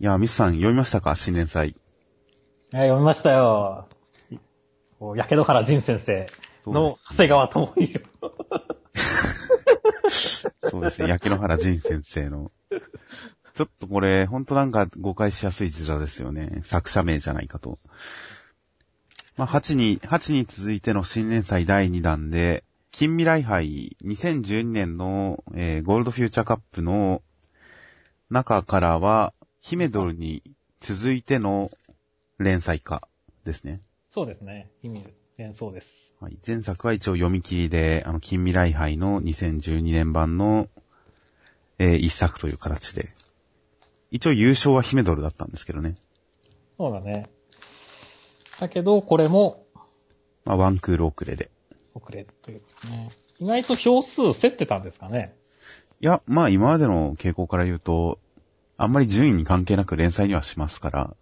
いや、ミスさん読みましたか？新年祭。いや、読みましたよ。こう焼け野原仁先生の長谷川智弘。そうですね、焼 け野原仁先生の。ちょっとこれ、ほんとなんか誤解しやすい字座ですよね。作者名じゃないかと。まあ、8に、8に続いての新年祭第2弾で、近未来杯2012年の、えー、ゴールドフューチャーカップの中からは、ヒメドルに続いての連載化ですね。そうですね。ヒメドル、そうです。はい。前作は一応読み切りで、あの、近未来杯の2012年版の、えー、一作という形で。一応優勝はヒメドルだったんですけどね。そうだね。だけど、これも、まあ、ワンクール遅れで。遅れということね。意外と票数競ってたんですかねいや、まあ今までの傾向から言うと、あんまり順位に関係なく連載にはしますから。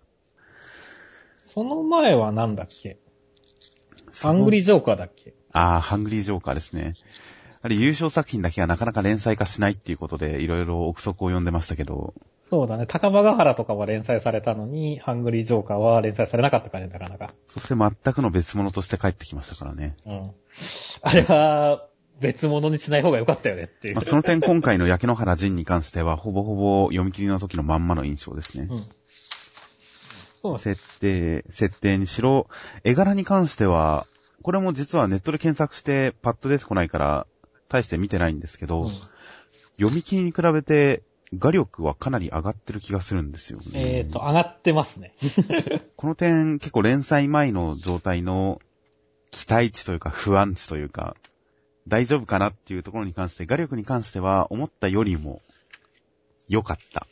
その前はなんだっけ？ハングリージョーカーだっけ？ああ、ハングリージョーカーですね。あれ優勝作品だけはなかなか連載化しないっていうことで、いろいろ憶測を読んでましたけど。そうだね。高場ヶ原とかは連載されたのに、ハングリージョーカーは連載されなかった感じなかなか。そして全くの別物として帰ってきましたからね。うん。あれは、別物にしない方が良かったよねっていう。まあ、その点今回の焼け野原仁に関しては、ほぼほぼ読み切りの時のまんまの印象ですね。うん。そう設定、設定にしろ、絵柄に関しては、これも実はネットで検索してパッと出てこないから、大して見てないんですけど、うん、読み切りに比べて画力はかなり上がってる気がするんですよね。えっ、ー、と、上がってますね。この点、結構連載前の状態の期待値というか不安値というか、大丈夫かなっていうところに関して、画力に関しては思ったよりも良かった。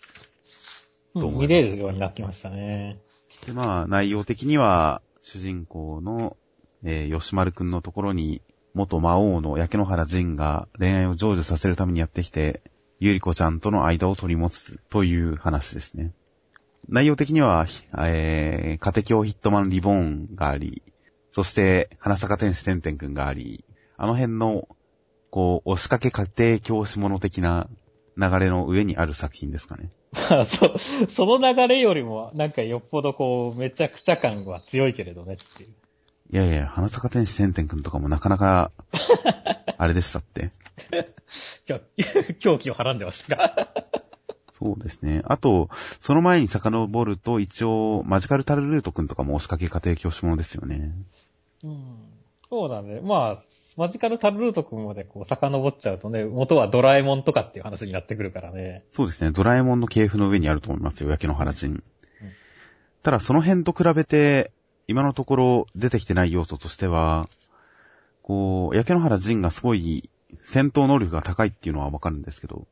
と思います。見れるようになってましたね。で、まあ、内容的には、主人公の、えー、吉丸くんのところに、元魔王の焼け野原仁が恋愛を成就させるためにやってきて、ゆりこちゃんとの間を取り持つという話ですね。内容的には、えー、家庭教ヒットマンリボーンがあり、そして、花坂天使てんてんくんがあり、あの辺の、こう、押しかけ家庭教師物的な流れの上にある作品ですかね。そ、その流れよりも、なんかよっぽどこう、めちゃくちゃ感は強いけれどねっていう。いやいや、花坂天使てんてんくんとかもなかなか、あれでしたって。狂気をはらんでましたかそうですね。あと、その前に遡ると、一応、マジカルタルルートくんとかも押しかけ家庭教師ものですよね。うん。そうだね。まあ、マジカルタルルートくんまでこう遡っちゃうとね、元はドラえもんとかっていう話になってくるからね。そうですね。ドラえもんの系譜の上にあると思いますよ、焼け野原人。うん、ただ、その辺と比べて、今のところ出てきてない要素としては、こう、焼け野原人がすごい戦闘能力が高いっていうのはわかるんですけど、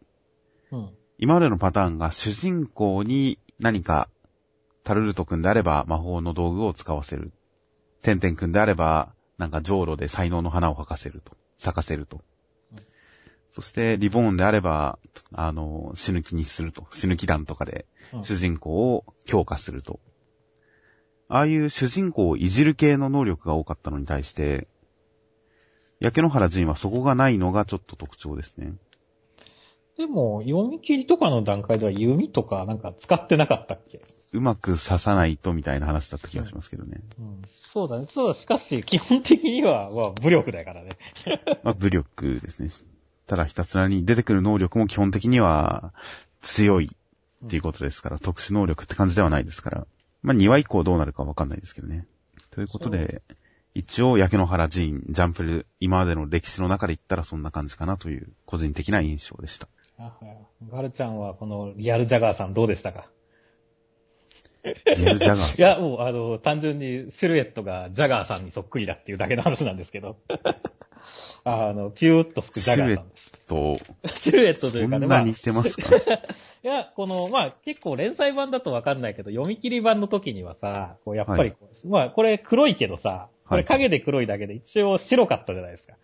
うん、今までのパターンが主人公に何かタルルト君であれば魔法の道具を使わせる。テンテン君であればなんか上路で才能の花を咲かせると。咲かせると。そして、リボーンであれば、あの、死ぬ気にすると。死ぬ気団とかで、主人公を強化すると。ああいう主人公をいじる系の能力が多かったのに対して、焼け野原人はそこがないのがちょっと特徴ですね。でも、読み切りとかの段階では弓とかなんか使ってなかったっけうまく刺さないとみたいな話だった気がしますけどね。うん。そうだね。そうだ、しかし、基本的には、まあ、武力だからね。まあ、武力ですね。ただひたすらに出てくる能力も基本的には強いっていうことですから、うん、特殊能力って感じではないですから。まあ、2話以降どうなるかわかんないですけどね。ということで、一応、焼け野原寺院、ジャンプル、今までの歴史の中で言ったらそんな感じかなという、個人的な印象でした。あガルちゃんは、このリアルジャガーさんどうでしたか？ジャガーいや、もう、あの、単純にシルエットがジャガーさんにそっくりだっていうだけの話なんですけど。あの、ピューっと吹くジャガーさんです。シルエット。シルエットというかね。そんな似てますか、まあ、いや、この、まあ、結構連載版だとわかんないけど、読み切り版の時にはさ、こうやっぱり、はい、まあ、これ黒いけどさ、これ影で黒いだけで一応白かったじゃないですか。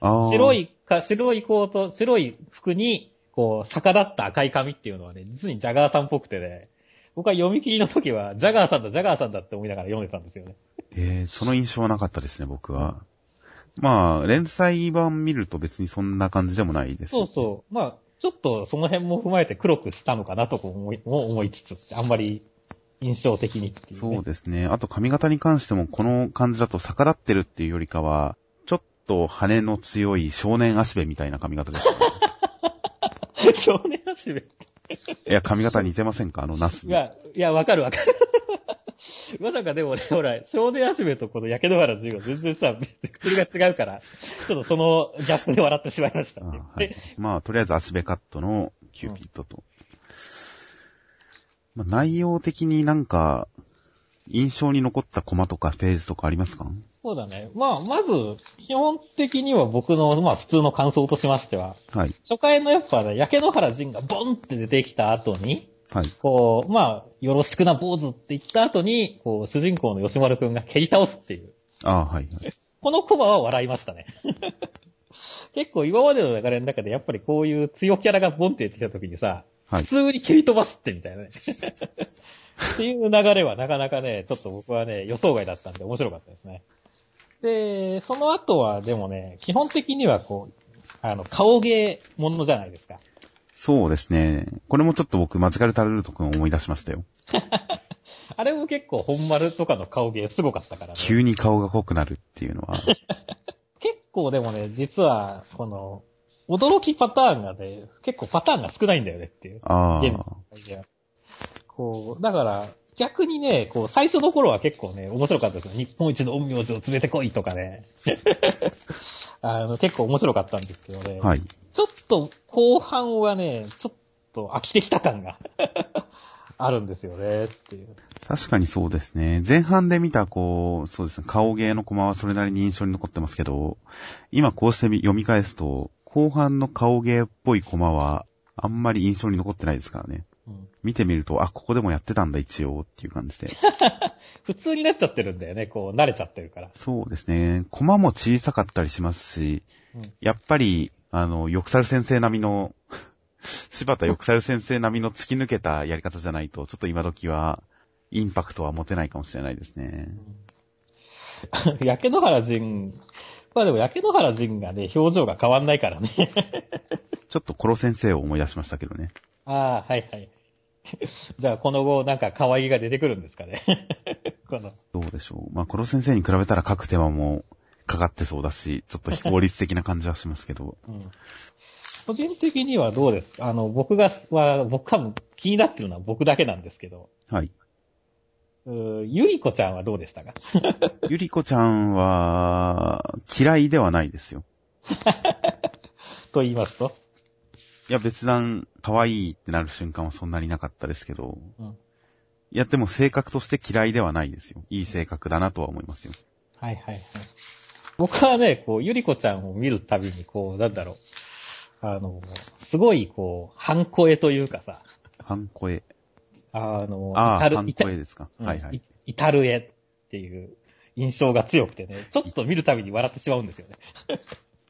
はい、白いか、白いコート、白い服に、こう、逆立った赤い髪っていうのはね、実にジャガーさんっぽくてね、僕は読み切りの時は、ジャガーさんだ、ジャガーさんだって思いながら読んでたんですよね。えー、その印象はなかったですね、僕は。まあ、連載版見ると別にそんな感じでもないです、そうそう。まあ、ちょっとその辺も踏まえて黒くしたのかなと思い思いつつ、あんまり印象的にね、そうですね。あと髪型に関してもこの感じだと逆立ってるっていうよりかは、ちょっと羽の強い少年足部みたいな髪型ですね。少年足部いや、髪型似てませんか？あのナス。いや、いや、わかるわかる。まさかでもね、ほら、少年足部とこの焼け野原授業全然さ、それが違うから、ちょっとそのギャップで笑ってしまいました、ね、はい。まあ、とりあえず足部カットのキューピッドと。うん、まあ、内容的になんか、印象に残ったコマとかページとかありますか？そうだね。まあ、まず、基本的には僕の、まあ、普通の感想としましては、はい。初回のやっぱね、焼け野原仁がボンって出てきた後に、はい。こう、まあ、よろしくな坊主って言った後に、こう、主人公の吉丸くんが蹴り倒すっていう。ああ、はい、はい。このコマは笑いましたね。結構今までの流れの中でやっぱりこういう強キャラがボンって出てきた時にさ、はい、普通に蹴り飛ばすってみたいなね。っていう流れはなかなかね、ちょっと僕はね、予想外だったんで面白かったですね。で、その後はでもね、基本的にはこう、あの、顔芸ものじゃないですか。そうですね。これもちょっと僕、マジカルタルルト君を思い出しましたよ。あれも結構本丸とかの顔芸すごかったからね。急に顔が濃くなるっていうのは。結構でもね、実は、この、驚きパターンがね、結構パターンが少ないんだよねっていう。ああ。こう、だから、逆にね、こう、最初の頃は結構ね、面白かったですよ。日本一の陰陽師を連れてこいとかね。あの、結構面白かったんですけどね。はい。ちょっと後半はね、ちょっと飽きてきた感が あるんですよね、っていう。確かにそうですね。前半で見た、こう、そうですね、顔芸のコマはそれなりに印象に残ってますけど、今こうして読み返すと、後半の顔芸っぽいコマは、あんまり印象に残ってないですからね。うん、見てみると、あ、ここでもやってたんだ、一応、っていう感じで。普通になっちゃってるんだよね、こう、慣れちゃってるから。そうですね。コマも小さかったりしますし、うん、やっぱり、あの、ヨクサル先生並みの 柴田ヨクサル先生並みの突き抜けたやり方じゃないと、ちょっと今時は、インパクトは持てないかもしれないですね。うん、焼け野原人、まあでも焼け野原人がね、表情が変わんないからね。ちょっとコロ先生を思い出しましたけどね。ああ、はいはい。じゃあ、この後、なんか可愛いが出てくるんですかね。この。どうでしょう。まあ、コロ先生に比べたら書く手間もかかってそうだし、ちょっと非効率的な感じはしますけど。うん。個人的にはどうです？かあの、僕が、は、僕多分気になってるのは僕だけなんですけど。はい。うゆりこちゃんはどうでしたか？ゆりこちゃんは、嫌いではないですよ。と言いますと？いや、別段、可愛いってなる瞬間はそんなになかったですけど、うん、いや、でも性格として嫌いではないですよ。いい性格だなとは思いますよ。はいはいはい。僕はね、こう、ゆりこちゃんを見るたびに、こう、なんだろう。あの、すごい、こう、半声というかさ。半声。あの、ああ、半声ですか。はいはい。至る絵っていう印象が強くてね、ちょっと見るたびに笑ってしまうんですよね。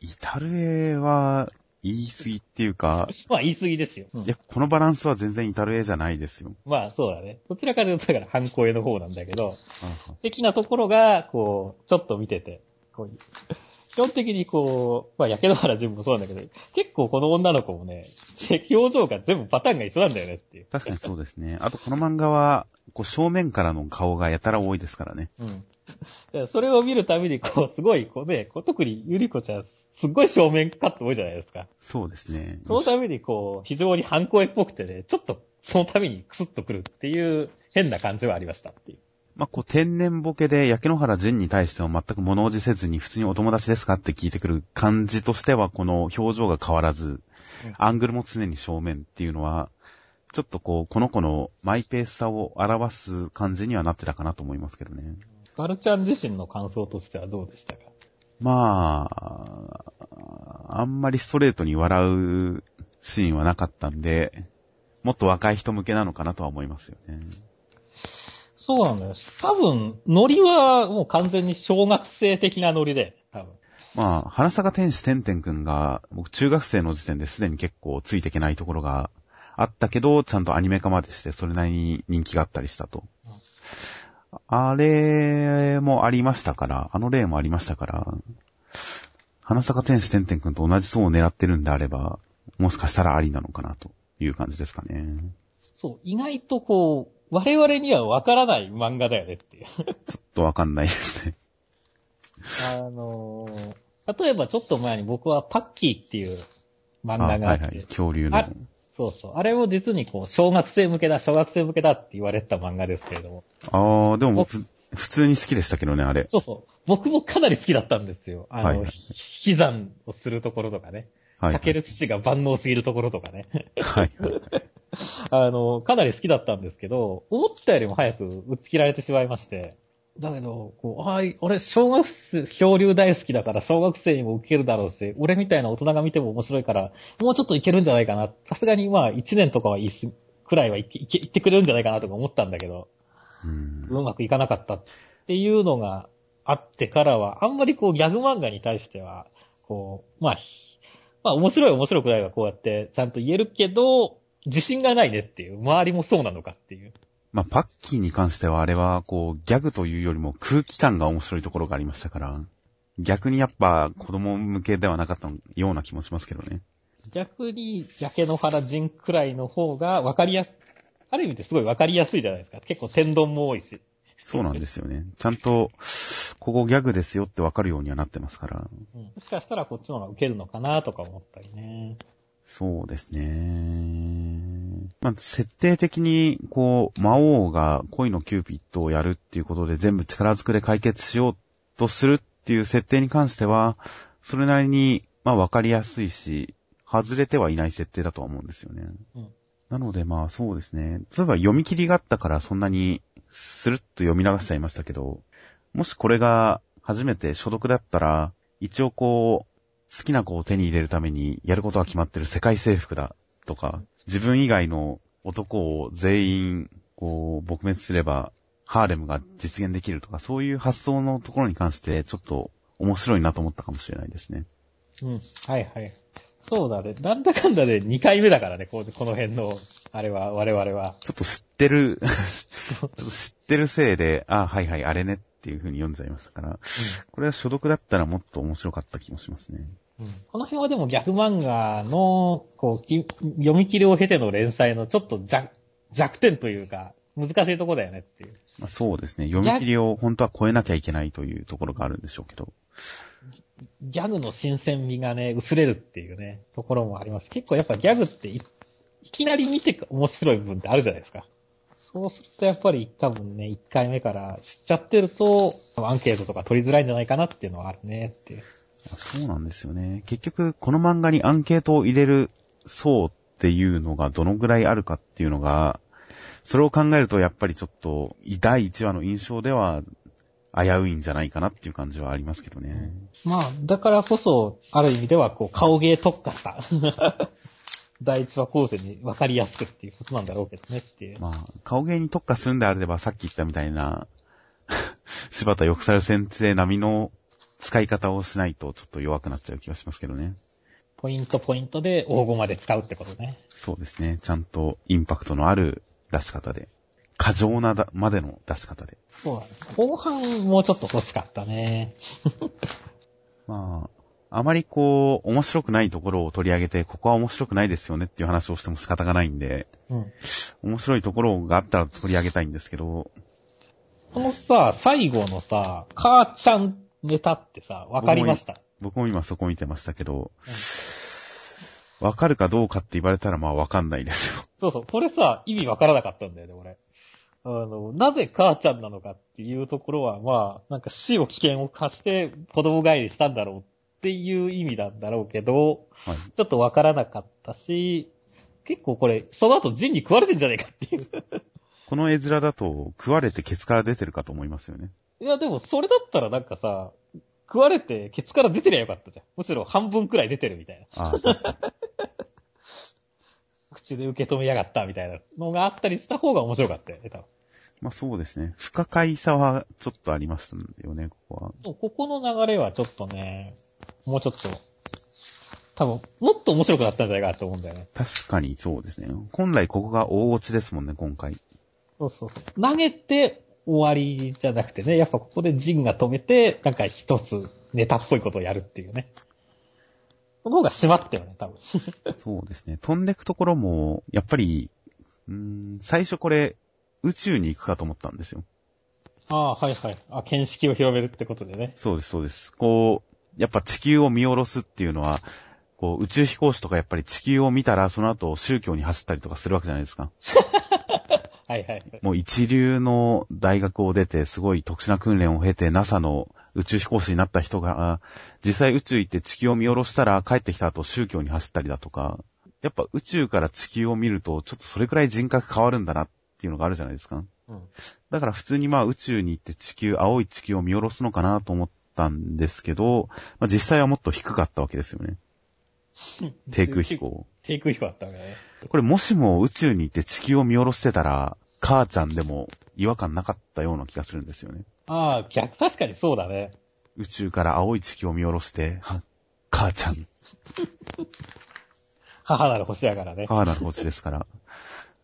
至る絵は、言い過ぎっていうか。まあ言い過ぎですよ。うん、いや、このバランスは全然至る絵じゃないですよ。まあそうだね。どちらかというとだから反抗絵の方なんだけど、的なところが、こう、ちょっと見てて、こう基本的にこう、まあ、焼け野原自分もそうなんだけど、結構この女の子もね、表情が全部パターンが一緒なんだよねっていう。確かにそうですね。あとこの漫画は、こう正面からの顔がやたら多いですからね。うん。それを見るたびに、こう、すごい、こうね、こう特にゆりこちゃん、すっごい正面カット多いじゃないですか。そうですね。そのために、こう、非常に反抗っぽくてね、ちょっと、そのためにクスッとくるっていう変な感じはありましたっていう。まあ、こう、天然ボケで、焼け野原仁に対しては全く物おじせずに、普通にお友達ですかって聞いてくる感じとしては、この表情が変わらず、アングルも常に正面っていうのは、ちょっとこう、この子のマイペースさを表す感じにはなってたかなと思いますけどね。ガルちゃん自身の感想としてはどうでしたか？まあ、あんまりストレートに笑うシーンはなかったんで、もっと若い人向けなのかなとは思いますよね。そうなんです。多分、ノリはもう完全に小学生的なノリで、多分。まあ、花坂天使てんてんくんが、僕中学生の時点ですでに結構ついていけないところがあったけど、ちゃんとアニメ化までしてそれなりに人気があったりしたと。うん、あれもありましたから、あの例もありましたから、花坂天使てんてんくんと同じ層を狙ってるんであれば、もしかしたらありなのかなという感じですかね。そう、意外とこう、我々にはわからない漫画だよねっていう。ちょっとわかんないですね。あのー、例えばちょっと前に僕はパッキーっていう漫画があって。はいはい、恐竜の。そうそう。あれを実にこう、小学生向けだ、小学生向けだって言われてた漫画ですけれども。ああ、でも僕、普通に好きでしたけどね、あれ。そうそう。僕もかなり好きだったんですよ。あの、はいはい、引き算をするところとかね。はい、かける土が万能すぎるところとかね。はい。あの、かなり好きだったんですけど、思ったよりも早く打ち切られてしまいまして。だけど、こう、あい、俺、小学生、漂流大好きだから、小学生にも受けるだろうし、俺みたいな大人が見ても面白いから、もうちょっといけるんじゃないかな。さすがに、まあ、1年とかはいいす、くらいはいけ、いけ、いってくれるんじゃないかなとか思ったんだけど、うん、うまくいかなかったっていうのがあってからは、あんまりこう、ギャグ漫画に対しては、こう、まあ、まあ、面白い面白くないはこうやってちゃんと言えるけど、自信がないねっていう、周りもそうなのかっていう。まあ、パッキーに関してはあれは、こう、ギャグというよりも空気感が面白いところがありましたから、逆にやっぱ子供向けではなかったような気もしますけどね。逆に、焼け野原人くらいの方が分かりやす、ある意味ですごい分かりやすいじゃないですか。結構天丼も多いし。そうなんですよね。ちゃんと、ここギャグですよって分かるようにはなってますから。うん。もしかしたらこっちの方が受けるのかなとか思ったりね。そうですね。まあ、設定的に、こう、魔王が恋のキューピッドをやるっていうことで全部力ずくで解決しようとするっていう設定に関しては、それなりに、まあ、わかりやすいし、外れてはいない設定だとは思うんですよね。うん、なので、まあ、そうですね。例えば読み切りがあったからそんなに、スルッと読み流しちゃいましたけど、もしこれが初めて所読だったら、一応こう、好きな子を手に入れるためにやることが決まってる世界征服だとか、自分以外の男を全員、こう、撲滅すれば、ハーレムが実現できるとか、そういう発想のところに関して、ちょっと面白いなと思ったかもしれないですね。うん。はいはい。そうだね。なんだかんだで2回目だからね、ここの辺の、あれは、我々は。ちょっと知ってる ちょっと知ってるせいで、あはいはい、あれねっていう風に読んじゃいましたから、うん、これは所読だったらもっと面白かった気もしますね。うん、この辺はでも逆漫画の、こう、読み切りを経ての連載のちょっと弱弱点というか、難しいとこだよねっていう。まあ、そうですね。読み切りを本当は超えなきゃいけないというところがあるんでしょうけど。ギャグの新鮮味がね、薄れるっていうね、ところもあります。結構やっぱギャグっていいきなり見て面白い部分ってあるじゃないですか。そうするとやっぱり多分ね、1回目から知っちゃってると、アンケートとか取りづらいんじゃないかなっていうのはあるねっていう。そうなんですよね。結局、この漫画にアンケートを入れる層っていうのがどのぐらいあるかっていうのが、それを考えるとやっぱりちょっと、第1話の印象では危ういんじゃないかなっていう感じはありますけどね。まあ、だからこそ、ある意味ではこう、顔芸特化した第一話構成に分かりやすくっていうことなんだろうけどねっていう。まあ、顔芸に特化するんであれば、さっき言ったみたいな、柴田よくさる先生並みの使い方をしないとちょっと弱くなっちゃう気がしますけどね。ポイントポイントで応募まで使うってことね。そうですね。ちゃんとインパクトのある出し方で。過剰なだまでの出し方で。そうだね。後半もうちょっと欲しかったね。まあ、あまりこう、面白くないところを取り上げて、ここは面白くないですよねっていう話をしても仕方がないんで、うん、面白いところがあったら取り上げたいんですけど、このさ、最後のさ、母ちゃんネタってさ、わかりました？僕も今そこ見てましたけど、わ、うん、かるかどうかって言われたらまあわかんないですよ。そうそう、これさ、意味わからなかったんだよね、俺。あの、なぜ母ちゃんなのかっていうところは、まあ、なんか死を危険を貸して子供帰りしたんだろうっていう意味なんだろうけど、はい、ちょっとわからなかったし、結構これ、その後ジンに食われてんじゃねえかっていう。この絵面だと食われてケツから出てるかと思いますよね。いや、でもそれだったらなんかさ、食われてケツから出てりゃよかったじゃん。むしろ半分くらい出てるみたいな。ああ、確かに。口で受け止めやがったみたいなのがあったりした方が面白かったよね、多分。まあそうですね。不可解さはちょっとありましたんだよね、ここは。ここの流れはちょっとね、もうちょっと、多分、もっと面白くなったんじゃないかなと思うんだよね。確かにそうですね。本来ここが大落ちですもんね、今回。そうそうそう。投げて、終わりじゃなくてね、やっぱここでジンが止めて、なんか一つネタっぽいことをやるっていうね。その方が閉まったよね、多分。そうですね。飛んでくところも、やっぱり、うーん、最初これ、宇宙に行くかと思ったんですよ。ああ、はいはい。あ、見識を広めるってことでね。そうです、そうです。こう、やっぱ地球を見下ろすっていうのは、こう、宇宙飛行士とかやっぱり地球を見たら、その後宗教に走ったりとかするわけじゃないですか。はいはい。もう一流の大学を出て、すごい特殊な訓練を経て、NASA の宇宙飛行士になった人が、実際宇宙行って地球を見下ろしたら帰ってきた後宗教に走ったりだとか、やっぱ宇宙から地球を見ると、ちょっとそれくらい人格変わるんだなっていうのがあるじゃないですか。うん。だから普通にまあ宇宙に行って地球、青い地球を見下ろすのかなと思ったんですけど、まあ実際はもっと低かったわけですよね。低空飛行。低空飛行だったわけね。これもしも宇宙に行って地球を見下ろしてたら、母ちゃんでも違和感なかったような気がするんですよね。ああ、逆、確かにそうだね。宇宙から青い地球を見下ろして、は、母ちゃん。母なる星やからね。母なる星ですから。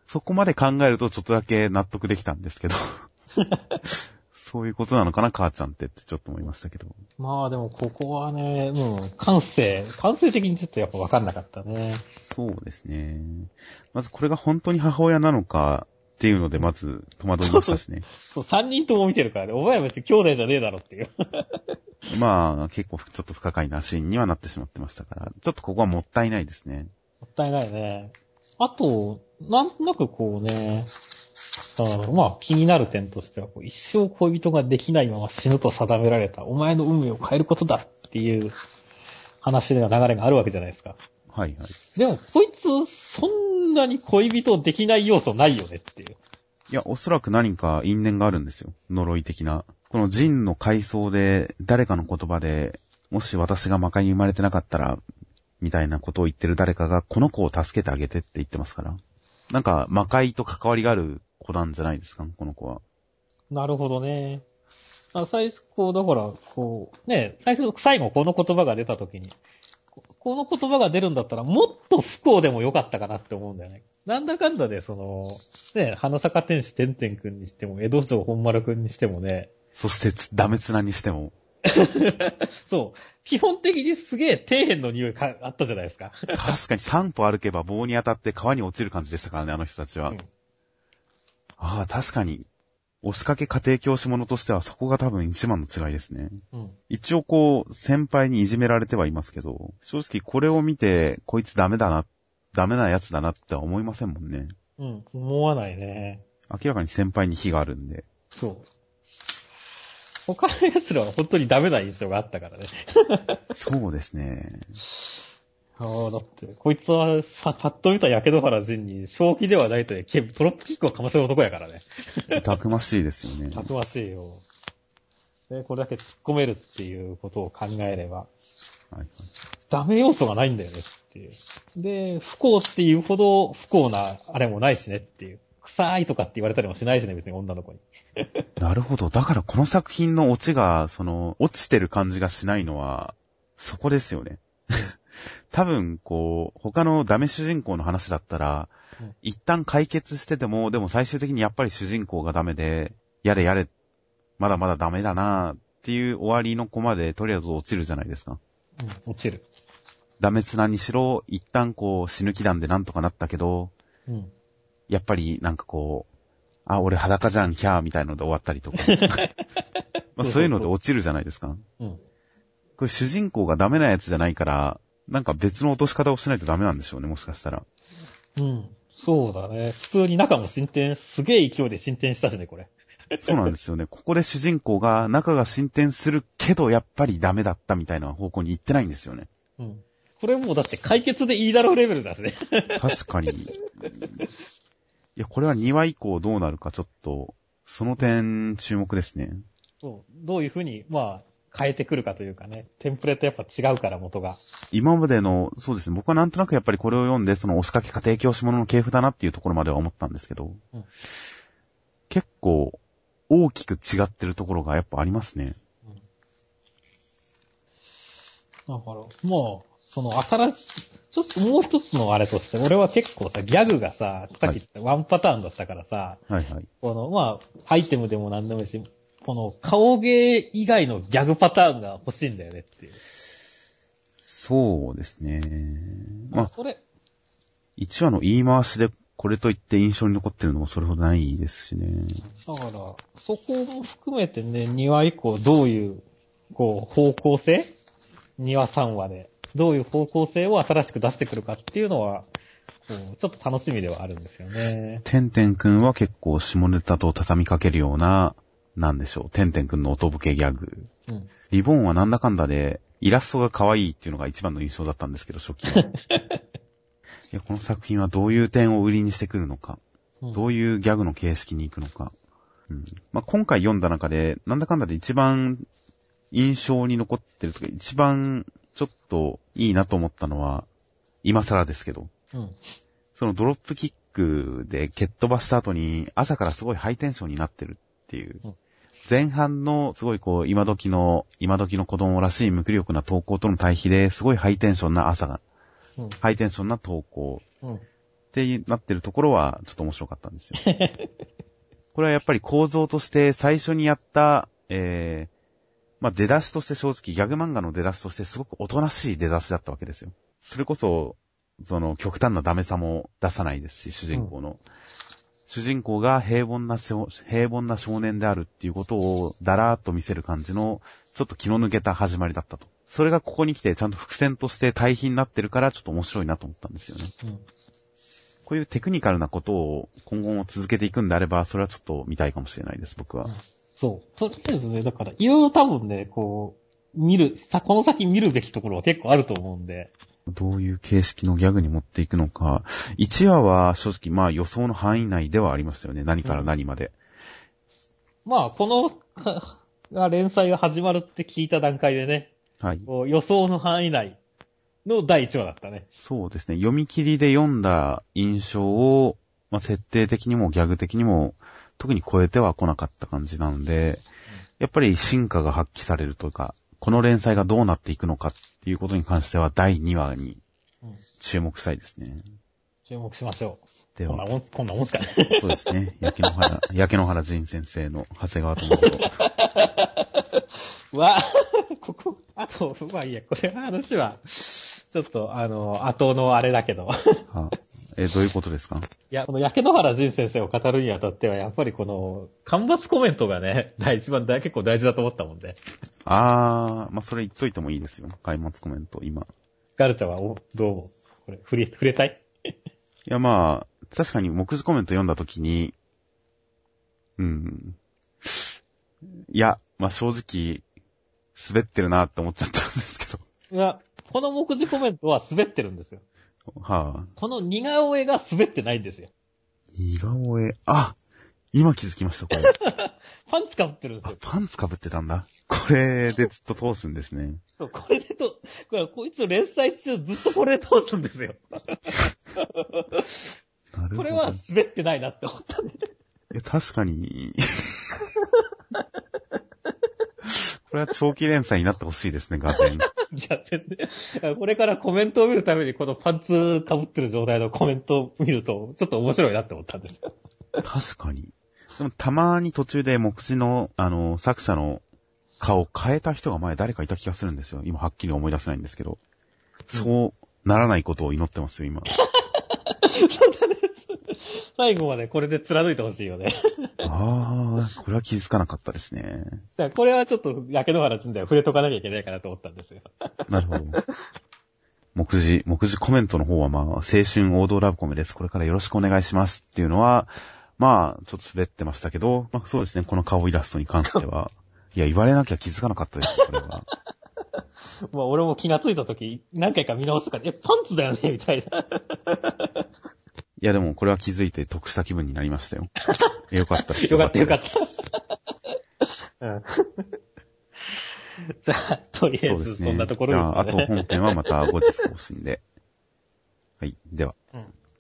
そこまで考えるとちょっとだけ納得できたんですけど。そういうことなのかな、母ちゃんってってちょっと思いましたけど。まあでもここはね、うん、感性、感性的にちょっとやっぱわかんなかったね。そうですね。まずこれが本当に母親なのかっていうので、まず戸惑いましたしね。そう、三人とも見てるからね。お前は別に兄弟じゃねえだろっていう。まあ、結構ちょっと不可解なシーンにはなってしまってましたから、ちょっとここはもったいないですね。もったいないね。あと、なんとなくこうね、あまあ気になる点としては、一生恋人ができないまま死ぬと定められた、お前の運命を変えることだっていう話の流れがあるわけじゃないですか。はいはい。でも、こいつ、そんなに恋人できない要素ないよねっていう。いや、おそらく何か因縁があるんですよ。呪い的な。このジンの階層で、誰かの言葉で、もし私が魔界に生まれてなかったら、みたいなことを言ってる誰かが、この子を助けてあげてって言ってますから。なんか、魔界と関わりがある子なんじゃないですか、この子は。なるほどね。あ最初、こう、だから、こう、ね、最初、最後この言葉が出た時に、この言葉が出るんだったら、もっと不幸でもよかったかなって思うんだよね。なんだかんだで、その、ね、花坂天使てんてんくんにしても、江戸城本丸くんにしてもね。そして、ダメツナにしても。そう。基本的にすげえ底辺の匂いかあったじゃないですか。確かに3歩歩けば棒に当たって川に落ちる感じでしたからね、あの人たちは。うん、ああ、確かに。押しかけ家庭教師者としてはそこが多分一番の違いですね。うん、一応こう、先輩にいじめられてはいますけど、正直これを見て、こいつダメだな、ダメなやつだなって思いませんもんね。うん、思わないね。明らかに先輩に火があるんで。そう。他の奴らは本当にダメな印象があったからね。そうですね。ああ、だって、こいつはさ、パッと見た焼け野原人に、正気ではないとトロップキックをかませる男やからね。たくましいですよね。たくましいよ。で、これだけ突っ込めるっていうことを考えれば、はいはい、ダメ要素がないんだよねっていう。で、不幸っていうほど不幸なあれもないしねっていう。臭いとかって言われたりもしないしね、別に女の子に。なるほど。だからこの作品のオチが、その、落ちてる感じがしないのは、そこですよね。多分、こう、他のダメ主人公の話だったら、うん、一旦解決してても、でも最終的にやっぱり主人公がダメで、やれやれ、まだまだダメだなっていう終わりの子までとりあえず落ちるじゃないですか。うん、落ちる。ダメツナにしろ、一旦こう死ぬ気なんでなんとかなったけど、うん、やっぱりなんかこう、あ、俺裸じゃん、キャーみたいので終わったりとか。まあそういうので落ちるじゃないですか。うん。これ主人公がダメなやつじゃないから、なんか別の落とし方をしないとダメなんでしょうね、もしかしたら。うん。そうだね。普通に中も進展、すげえ勢いで進展したしね、これ。そうなんですよね。ここで主人公が中が進展するけど、やっぱりダメだったみたいな方向に行ってないんですよね。うん。これもうだって解決でいいだろうレベルだしね。確かに。いや、これは2話以降どうなるかちょっと、その点注目ですね。そう。どういうふうに、まあ、変えてくるかというかね。テンプレートやっぱ違うから元が。今までの、そうですね。僕はなんとなくやっぱりこれを読んで、その押しかけ家庭教師者の系譜だなっていうところまでは思ったんですけど、うん、結構大きく違ってるところがやっぱありますね。うん、だから、もう、その新しい、ちょっともう一つのあれとして、俺は結構さ、ギャグがさ、さっき言ったワンパターンだったからさ、はいはい。この、まあ、アイテムでも何でもいいし、この顔芸以外のギャグパターンが欲しいんだよねっていう。そうですね。まあ、それ。1話の言い回しでこれといって印象に残ってるのもそれほどないですしね。だから、そこも含めてね、2話以降どういう、こう、方向性 ?2 話3話で。どういう方向性を新しく出してくるかっていうのは、こうちょっと楽しみではあるんですよね。てんてんくんは結構下ネタと畳みかけるような、なんでしょう、てんてんくんの音ぶけギャグ。うん、リボンはなんだかんだで、イラストが可愛いっていうのが一番の印象だったんですけど、初期は。いや、この作品はどういう点を売りにしてくるのか、うん、どういうギャグの形式に行くのか。うんまあ、今回読んだ中で、なんだかんだで一番印象に残ってるとか、一番ちょっといいなと思ったのは、今更ですけど、うん、そのドロップキックで蹴っ飛ばした後に、朝からすごいハイテンションになってるっていう、うん、前半のすごいこう、今時の、今時の子供らしい無気力な投稿との対比ですごいハイテンションな朝が、うん、ハイテンションな投稿、ってなってるところはちょっと面白かったんですよ。これはやっぱり構造として最初にやった、えー、まあ、出だしとして正直ギャグ漫画の出だしとしてすごくおとなしい出だしだったわけですよ。それこそ、その極端なダメさも出さないですし、主人公の。うん、主人公が平凡な、平凡な少年であるっていうことをだらーっと見せる感じの、ちょっと気の抜けた始まりだったと。それがここに来てちゃんと伏線として対比になってるからちょっと面白いなと思ったんですよね。うん、こういうテクニカルなことを今後も続けていくんであれば、それはちょっと見たいかもしれないです、僕は。うんそう。とりあえずね、だから、いろいろ多分ね、こう、見る、さ、この先見るべきところは結構あると思うんで。どういう形式のギャグに持っていくのか。1話は正直まあ予想の範囲内ではありましたよね。何から何まで。うん、まあ、このが連載が始まるって聞いた段階でね。はい。予想の範囲内の第1話だったね。そうですね。読み切りで読んだ印象を、まあ、設定的にもギャグ的にも特に超えては来なかった感じなので、やっぱり進化が発揮されるというか、この連載がどうなっていくのかっていうことに関しては第2話に注目したいですね。注目しましょう。では。こんなもん、こんなもんすかね。そうですね。焼け野原、焼け野原仁先生の長谷川智子。わ、ここ、あと、まあいいや、これ話は、ちょっと、あの、後のあれだけど。はあ、えどういうことですか？いや、この焼け野原仁先生を語るにあたっては、やっぱりこの、干ばつコメントがね、第一番大結構大事だと思ったもんで。あー、まあ、それ言っといてもいいですよ。干ばつコメント、今。ガルチャは、お、どうこれ、触れ、触れたい？いや、まあ、確かに目次コメント読んだときに、うん。いや、まあ、正直、滑ってるなって思っちゃったんですけど。いや、この目次コメントは滑ってるんですよ。はあ。この似顔絵が滑ってないんですよ。似顔絵、あ今気づきました、これ。パンツ被ってるんですよ。パンツ被ってたんだ。これでずっと通すんですね。そう、これでと、これこいつ連載中ずっとこれで通すんですよ。なるほど。これは滑ってないなって思ったんで。いや、確かに。これは長期連載になってほしいですね、画面。いや、全然。これからコメントを見るために、このパンツ被ってる状態のコメントを見ると、ちょっと面白いなって思ったんですよ。確かに。でも、たまに途中で目次の、あの、作者の顔を変えた人が前誰かいた気がするんですよ。今はっきり思い出せないんですけど。そうならないことを祈ってますよ、今。そうだね。最後までこれで貫いてほしいよね。ああ、これは気づかなかったですね。これはちょっと、焼け野原つんでは触れとかなきゃいけないかなと思ったんですよ。なるほど。目次、目次コメントの方はまあ、青春王道ラブコメです。これからよろしくお願いしますっていうのは、まあ、ちょっと滑ってましたけど、まあそうですね、この顔イラストに関しては。いや、言われなきゃ気づかなかったですこれは。まあ俺も気がついたとき、何回か見直すから、え、パンツだよねみたいな。いやでもこれは気づいて得した気分になりましたよ。よかったです。よかったよかった。うん、じゃあ、とりあえずそんなところですね。じゃあ、あと本編はまた後日更新で。はい、では。うん